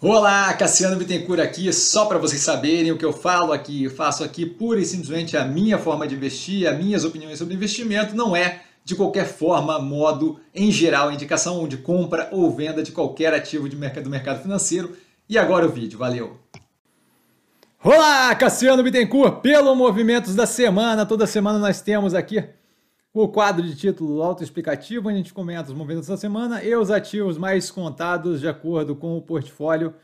Olá, Cassiano Bittencourt aqui, só para vocês saberem o que eu falo aqui, eu faço aqui pura e simplesmente a minha forma de investir, as minhas opiniões sobre investimento, não é de qualquer forma, modo, em geral, indicação de compra ou venda de qualquer ativo de mercado, do mercado financeiro. E agora o vídeo, valeu! Olá, Cassiano Bittencourt, pelo Movimentos da Semana, toda semana nós temos aqui o quadro de título autoexplicativo, onde a gente comenta os movimentos da semana e os ativos mais contados de acordo com o portfólio,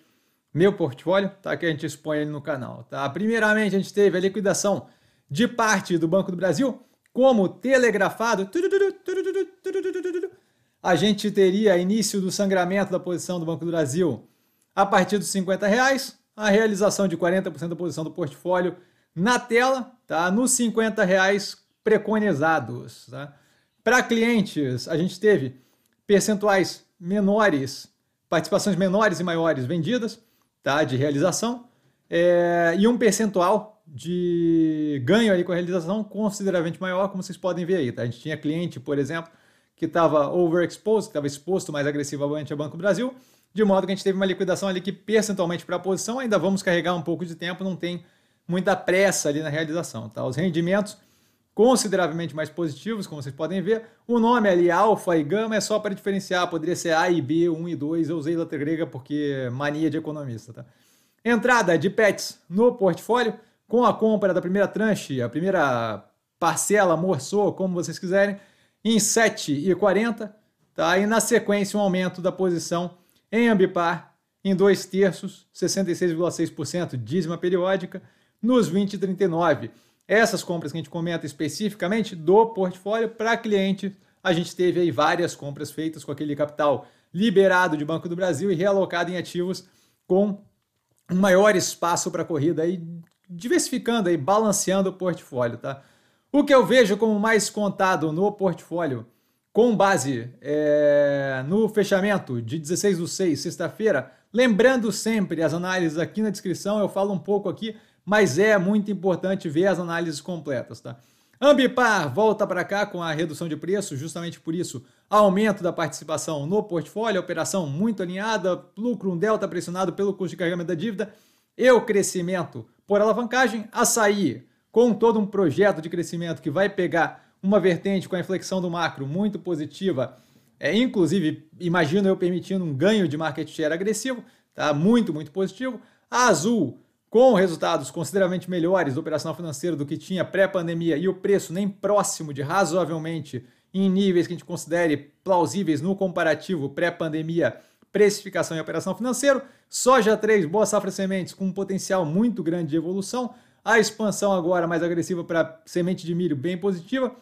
meu portfólio, tá? Que a gente expõe ali no canal, tá? Primeiramente, a gente teve a liquidação de parte do Banco do Brasil, como telegrafado. A gente teria início do sangramento da posição do Banco do Brasil a partir dos 50 reais, a realização de 40% da posição do portfólio na tela, tá? Nos 50 reais preconizados. Tá? Para clientes, a gente teve percentuais menores, participações menores e maiores vendidas tá? de realização, é, e um percentual de ganho ali com a realização consideravelmente maior, como vocês podem ver aí. Tá? A gente tinha cliente, por exemplo, que estava overexposed, que estava exposto mais agressivamente ao Banco Brasil, de modo que a gente teve uma liquidação ali que percentualmente para a posição ainda vamos carregar um pouco de tempo, não tem muita pressa ali na realização. Tá? Os rendimentos consideravelmente mais positivos, como vocês podem ver. O nome ali, alfa e gama, é só para diferenciar, poderia ser A e B, 1 e 2, eu usei letra grega porque mania de economista. Tá? Entrada de pets no portfólio, com a compra da primeira tranche, a primeira parcela, morçou, como vocês quiserem, em 7,40, tá? e na sequência um aumento da posição em Ambipar em 2 terços, 66,6% dízima periódica, nos 20,39%. Essas compras que a gente comenta especificamente do portfólio para cliente, a gente teve aí várias compras feitas com aquele capital liberado de Banco do Brasil e realocado em ativos com um maior espaço para corrida aí, diversificando aí, balanceando o portfólio, tá? O que eu vejo como mais contado no portfólio, com base é, no fechamento de 16 do 6, sexta-feira, lembrando sempre as análises aqui na descrição, eu falo um pouco aqui mas é muito importante ver as análises completas, tá? Ambipar volta para cá com a redução de preço, justamente por isso, aumento da participação no portfólio, operação muito alinhada, lucro um delta pressionado pelo custo de carregamento da dívida e o crescimento por alavancagem. Açaí, com todo um projeto de crescimento que vai pegar uma vertente com a inflexão do macro muito positiva, é, inclusive, imagino eu permitindo um ganho de market share agressivo, tá? Muito, muito positivo. A Azul, com resultados consideravelmente melhores do operacional financeiro do que tinha pré-pandemia e o preço nem próximo de razoavelmente em níveis que a gente considere plausíveis no comparativo pré-pandemia, precificação e operação financeiro, soja 3, boa safra sementes com um potencial muito grande de evolução, a expansão agora mais agressiva para semente de milho bem positiva,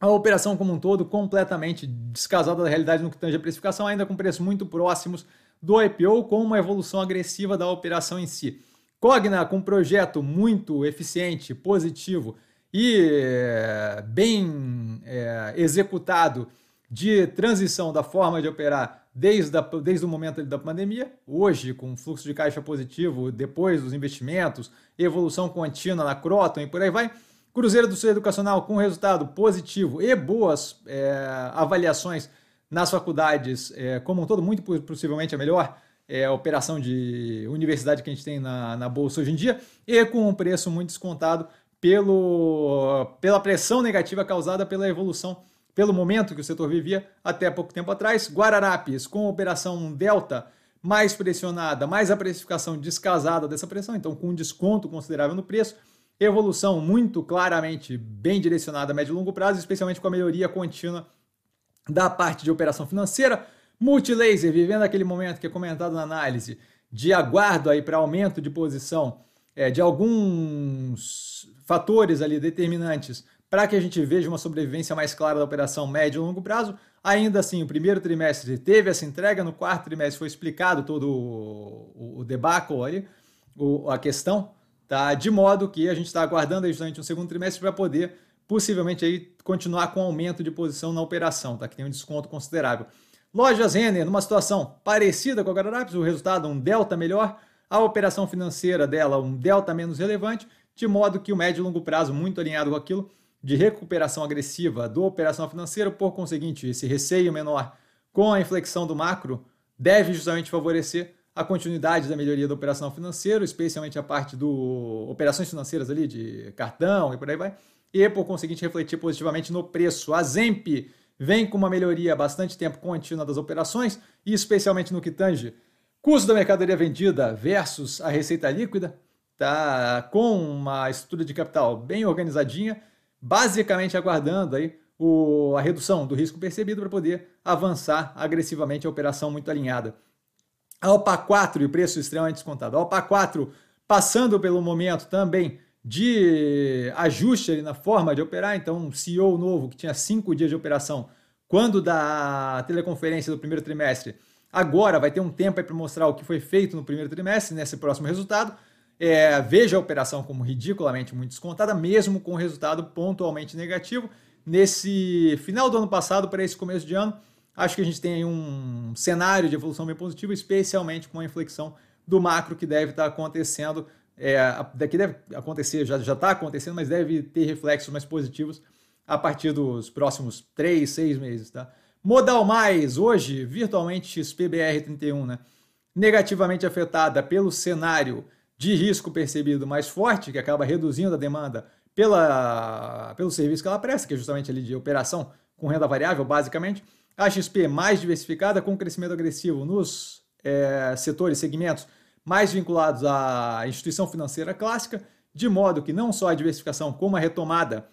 a operação como um todo completamente descasada da realidade no que tange a precificação, ainda com preços muito próximos do IPO, com uma evolução agressiva da operação em si. Cogna, com um projeto muito eficiente, positivo e é, bem é, executado de transição da forma de operar desde, a, desde o momento da pandemia, hoje com fluxo de caixa positivo, depois dos investimentos, evolução contínua na Croton e por aí vai. Cruzeiro do Sul Educacional com resultado positivo e boas é, avaliações nas faculdades, é, como um todo, muito possivelmente a melhor é, a operação de universidade que a gente tem na, na bolsa hoje em dia, e com um preço muito descontado pelo, pela pressão negativa causada pela evolução, pelo momento que o setor vivia até pouco tempo atrás. Guararapes, com operação Delta mais pressionada, mais a precificação descasada dessa pressão, então com um desconto considerável no preço. Evolução muito claramente bem direcionada a médio e longo prazo, especialmente com a melhoria contínua da parte de operação financeira Multilaser, vivendo aquele momento que é comentado na análise, de aguardo aí para aumento de posição é, de alguns fatores ali determinantes para que a gente veja uma sobrevivência mais clara da operação médio e longo prazo. Ainda assim, o primeiro trimestre teve essa entrega, no quarto trimestre foi explicado todo o, o debacle ali, o, a questão, tá? de modo que a gente está aguardando justamente um segundo trimestre para poder possivelmente aí continuar com aumento de posição na operação, tá? que tem um desconto considerável. Lojas Renner, numa situação parecida com a Guararapes, o resultado um delta melhor, a operação financeira dela um delta menos relevante, de modo que o médio e longo prazo muito alinhado com aquilo de recuperação agressiva do operação financeira, por conseguinte, esse receio menor com a inflexão do macro deve justamente favorecer a continuidade da melhoria do operacional financeiro, especialmente a parte do operações financeiras ali de cartão e por aí vai, e por conseguinte refletir positivamente no preço. A Zemp vem com uma melhoria bastante tempo contínua das operações, e especialmente no que tange custo da mercadoria vendida versus a receita líquida, tá com uma estrutura de capital bem organizadinha, basicamente aguardando aí o, a redução do risco percebido para poder avançar agressivamente a operação muito alinhada. A OPA 4 e o preço extremamente descontado. A OPA 4 passando pelo momento também de ajuste ali na forma de operar, então um CEO novo que tinha cinco dias de operação quando da teleconferência do primeiro trimestre, agora vai ter um tempo para mostrar o que foi feito no primeiro trimestre, nesse próximo resultado, é, veja a operação como ridiculamente muito descontada, mesmo com resultado pontualmente negativo. Nesse final do ano passado para esse começo de ano, acho que a gente tem um cenário de evolução bem positivo, especialmente com a inflexão do macro que deve estar acontecendo. É, daqui deve acontecer, já está acontecendo, mas deve ter reflexos mais positivos a partir dos próximos três, seis meses. Tá? Modal Mais, hoje, virtualmente XPBR31, né? negativamente afetada pelo cenário de risco percebido mais forte, que acaba reduzindo a demanda pela, pelo serviço que ela presta, que é justamente ali de operação com renda variável, basicamente. A XP mais diversificada, com crescimento agressivo nos é, setores, segmentos mais vinculados à instituição financeira clássica, de modo que não só a diversificação, como a retomada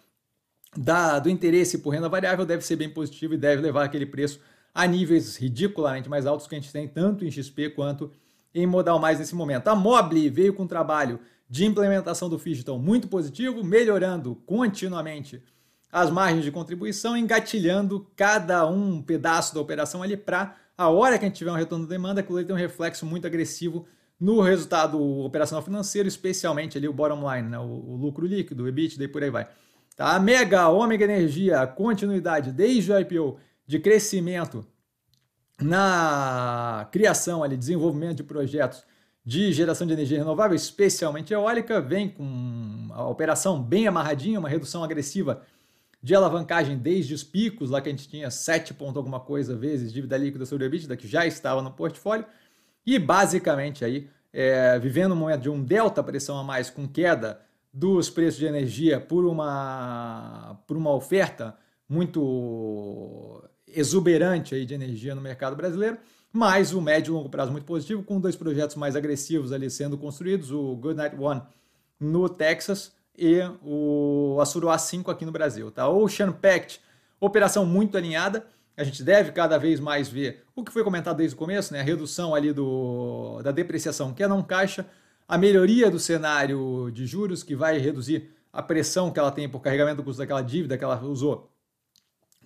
da, do interesse por renda variável deve ser bem positivo e deve levar aquele preço a níveis ridiculamente mais altos que a gente tem tanto em XP quanto em modal mais nesse momento. A Mobile veio com um trabalho de implementação do Digital muito positivo, melhorando continuamente as margens de contribuição, engatilhando cada um pedaço da operação ali para a hora que a gente tiver um retorno de demanda, aquilo ali tem um reflexo muito agressivo no resultado operacional financeiro, especialmente ali o bottom line, né? o, o lucro líquido, o EBITDA e por aí vai. Tá? A Mega, Omega Energia, continuidade desde o IPO de crescimento na criação, ali, desenvolvimento de projetos de geração de energia renovável, especialmente eólica, vem com a operação bem amarradinha, uma redução agressiva de alavancagem desde os picos, lá que a gente tinha 7 ponto alguma coisa vezes dívida líquida sobre a EBITDA, que já estava no portfólio, e basicamente aí é, vivendo um momento de um delta pressão a mais com queda dos preços de energia por uma, por uma oferta muito exuberante aí de energia no mercado brasileiro, mas o médio e longo prazo muito positivo, com dois projetos mais agressivos ali sendo construídos, o Goodnight One no Texas e o Assuruá 5 aqui no Brasil. Tá? Ocean Pact, operação muito alinhada, a gente deve cada vez mais ver o que foi comentado desde o começo, né? a redução ali do, da depreciação que é não caixa, a melhoria do cenário de juros que vai reduzir a pressão que ela tem por carregamento do custo daquela dívida que ela usou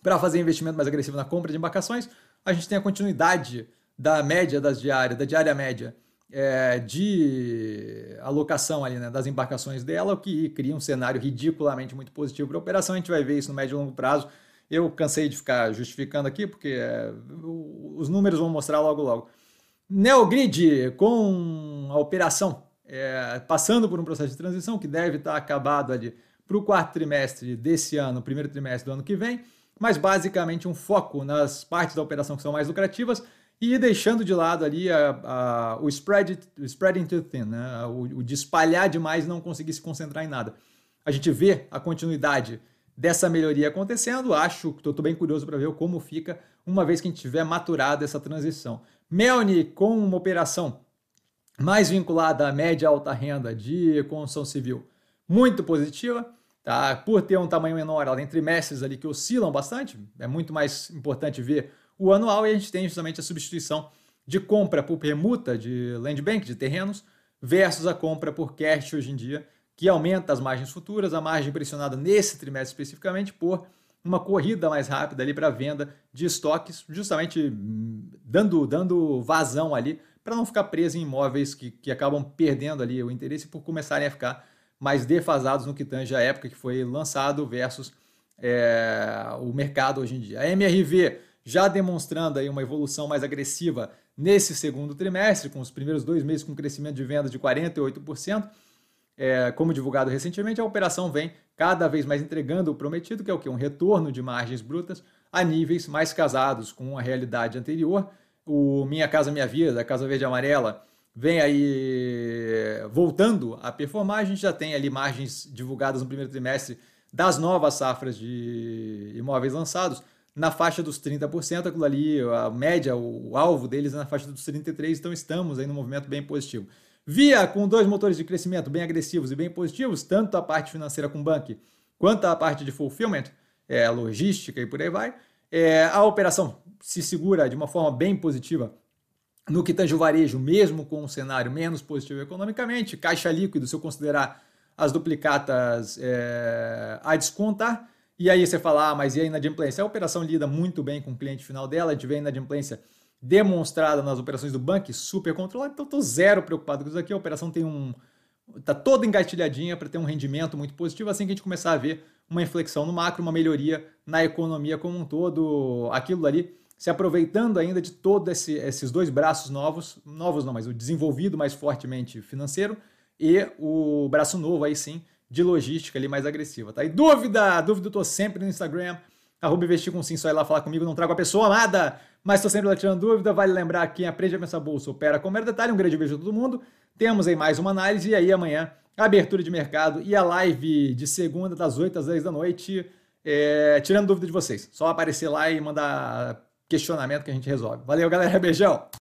para fazer investimento mais agressivo na compra de embarcações, a gente tem a continuidade da média das diárias, da diária média é, de alocação ali, né, das embarcações dela, o que cria um cenário ridiculamente muito positivo para a operação. A gente vai ver isso no médio e longo prazo. Eu cansei de ficar justificando aqui, porque é, os números vão mostrar logo logo. Neogrid, com a operação é, passando por um processo de transição que deve estar acabado ali para o quarto trimestre desse ano, primeiro trimestre do ano que vem mas basicamente um foco nas partes da operação que são mais lucrativas e deixando de lado ali a, a, o, spread, o spreading too thin, né? o, o de espalhar demais e não conseguir se concentrar em nada. A gente vê a continuidade dessa melhoria acontecendo, acho que estou bem curioso para ver como fica uma vez que a gente tiver maturado essa transição. Melni com uma operação mais vinculada à média alta renda de construção civil, muito positiva. Tá? Por ter um tamanho menor, ela tem trimestres ali que oscilam bastante, é muito mais importante ver o anual e a gente tem justamente a substituição de compra por permuta de land bank, de terrenos, versus a compra por cash hoje em dia, que aumenta as margens futuras, a margem pressionada nesse trimestre especificamente por uma corrida mais rápida ali para venda de estoques, justamente hum, dando, dando vazão ali para não ficar preso em imóveis que, que acabam perdendo ali o interesse por começarem a ficar mais defasados no que tange a época que foi lançado versus é, o mercado hoje em dia. A MRV já demonstrando aí uma evolução mais agressiva nesse segundo trimestre, com os primeiros dois meses com crescimento de venda de 48%. É, como divulgado recentemente, a operação vem cada vez mais entregando o prometido, que é o que? Um retorno de margens brutas a níveis mais casados com a realidade anterior, o Minha Casa Minha Vida, a Casa Verde Amarela, vem aí voltando a performar. A gente já tem ali margens divulgadas no primeiro trimestre das novas safras de imóveis lançados na faixa dos 30%, aquilo ali, a média, o alvo deles é na faixa dos 33%, então estamos aí num movimento bem positivo. Via com dois motores de crescimento bem agressivos e bem positivos, tanto a parte financeira com o banco quanto a parte de fulfillment, é, logística e por aí vai. É, a operação se segura de uma forma bem positiva no que tange o varejo, mesmo com um cenário menos positivo economicamente, caixa líquido, se eu considerar as duplicatas é, a descontar. E aí você fala, ah, mas e a inadimplência? A operação lida muito bem com o cliente final dela, a gente vê a inadimplência demonstrada nas operações do banco, super controlada, então estou zero preocupado com isso aqui. A operação tem um. está toda engatilhadinha para ter um rendimento muito positivo assim que a gente começar a ver uma inflexão no macro, uma melhoria na economia como um todo, aquilo ali se aproveitando ainda de todos esse, esses dois braços novos, novos não, mas o desenvolvido mais fortemente financeiro e o braço novo aí sim de logística ali mais agressiva, tá? E dúvida, dúvida eu tô sempre no Instagram, arroba investir com sim, só ir lá falar comigo, não trago a pessoa amada, mas tô sempre lá tirando dúvida, vale lembrar que aprende a pensar bolsa, opera com mero detalhe, um grande beijo a todo mundo, temos aí mais uma análise e aí amanhã abertura de mercado e a live de segunda das 8 às 10 da noite, é, tirando dúvida de vocês, só aparecer lá e mandar questionamento que a gente resolve. Valeu galera, beijão!